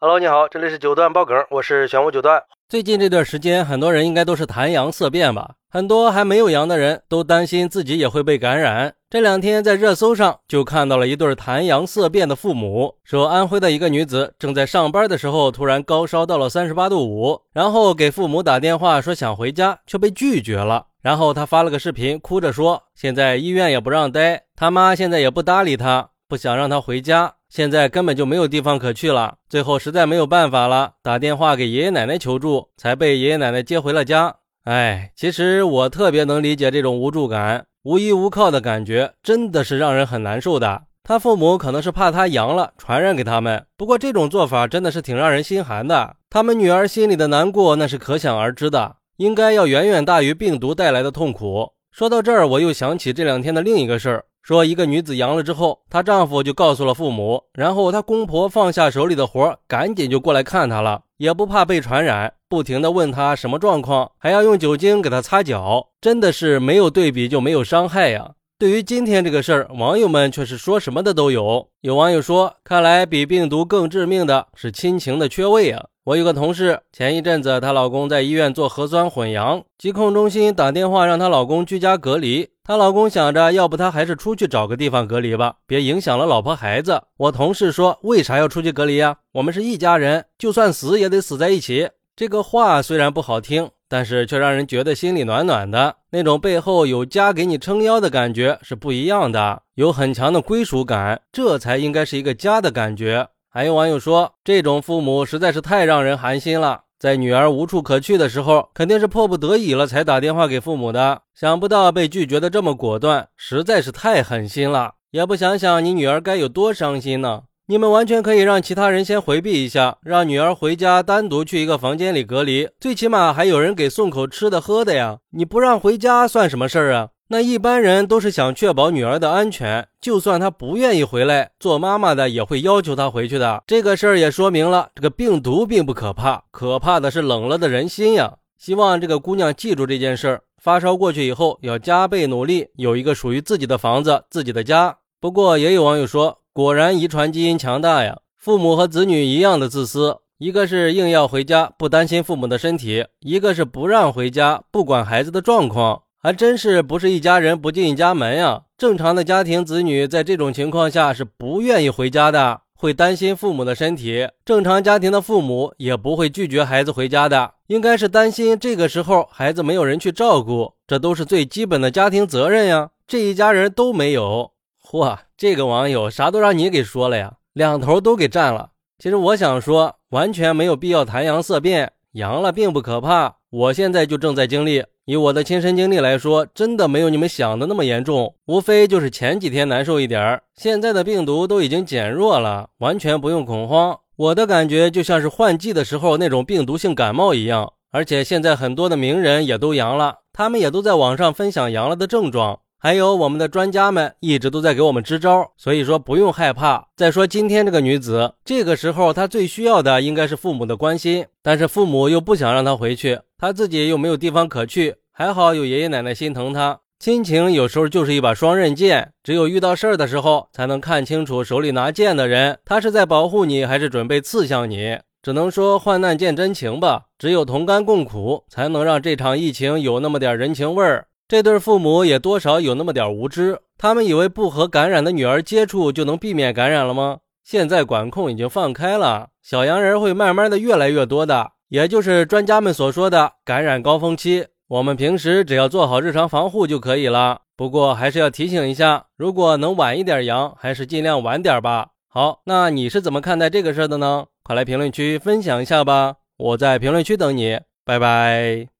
Hello，你好，这里是九段爆梗，我是玄武九段。最近这段时间，很多人应该都是谈阳色变吧？很多还没有阳的人都担心自己也会被感染。这两天在热搜上就看到了一对谈阳色变的父母，说安徽的一个女子正在上班的时候突然高烧到了三十八度五，然后给父母打电话说想回家，却被拒绝了。然后她发了个视频，哭着说现在医院也不让待，他妈现在也不搭理她，不想让她回家。现在根本就没有地方可去了，最后实在没有办法了，打电话给爷爷奶奶求助，才被爷爷奶奶接回了家。哎，其实我特别能理解这种无助感、无依无靠的感觉，真的是让人很难受的。他父母可能是怕他阳了传染给他们，不过这种做法真的是挺让人心寒的。他们女儿心里的难过那是可想而知的，应该要远远大于病毒带来的痛苦。说到这儿，我又想起这两天的另一个事儿。说一个女子阳了之后，她丈夫就告诉了父母，然后她公婆放下手里的活，赶紧就过来看她了，也不怕被传染，不停的问她什么状况，还要用酒精给她擦脚，真的是没有对比就没有伤害呀。对于今天这个事儿，网友们却是说什么的都有。有网友说，看来比病毒更致命的是亲情的缺位啊。我有个同事，前一阵子她老公在医院做核酸混阳，疾控中心打电话让她老公居家隔离。她老公想着，要不她还是出去找个地方隔离吧，别影响了老婆孩子。我同事说，为啥要出去隔离呀？我们是一家人，就算死也得死在一起。这个话虽然不好听，但是却让人觉得心里暖暖的。那种背后有家给你撑腰的感觉是不一样的，有很强的归属感，这才应该是一个家的感觉。还有网友说，这种父母实在是太让人寒心了。在女儿无处可去的时候，肯定是迫不得已了才打电话给父母的。想不到被拒绝的这么果断，实在是太狠心了。也不想想你女儿该有多伤心呢？你们完全可以让其他人先回避一下，让女儿回家单独去一个房间里隔离，最起码还有人给送口吃的喝的呀。你不让回家算什么事儿啊？那一般人都是想确保女儿的安全，就算她不愿意回来，做妈妈的也会要求她回去的。这个事儿也说明了，这个病毒并不可怕，可怕的是冷了的人心呀。希望这个姑娘记住这件事儿，发烧过去以后要加倍努力，有一个属于自己的房子、自己的家。不过也有网友说，果然遗传基因强大呀，父母和子女一样的自私，一个是硬要回家，不担心父母的身体；一个是不让回家，不管孩子的状况。还真是不是一家人不进一家门呀！正常的家庭子女在这种情况下是不愿意回家的，会担心父母的身体。正常家庭的父母也不会拒绝孩子回家的，应该是担心这个时候孩子没有人去照顾，这都是最基本的家庭责任呀。这一家人都没有，嚯，这个网友啥都让你给说了呀，两头都给占了。其实我想说，完全没有必要谈阳色变，阳了并不可怕，我现在就正在经历。以我的亲身经历来说，真的没有你们想的那么严重，无非就是前几天难受一点儿。现在的病毒都已经减弱了，完全不用恐慌。我的感觉就像是换季的时候那种病毒性感冒一样，而且现在很多的名人也都阳了，他们也都在网上分享阳了的症状。还有我们的专家们一直都在给我们支招，所以说不用害怕。再说今天这个女子，这个时候她最需要的应该是父母的关心，但是父母又不想让她回去，她自己又没有地方可去。还好有爷爷奶奶心疼她。亲情有时候就是一把双刃剑，只有遇到事儿的时候，才能看清楚手里拿剑的人，他是在保护你，还是准备刺向你。只能说患难见真情吧，只有同甘共苦，才能让这场疫情有那么点人情味儿。这对父母也多少有那么点无知，他们以为不和感染的女儿接触就能避免感染了吗？现在管控已经放开了，小阳人会慢慢的越来越多的，也就是专家们所说的感染高峰期。我们平时只要做好日常防护就可以了。不过还是要提醒一下，如果能晚一点阳，还是尽量晚点吧。好，那你是怎么看待这个事儿的呢？快来评论区分享一下吧，我在评论区等你，拜拜。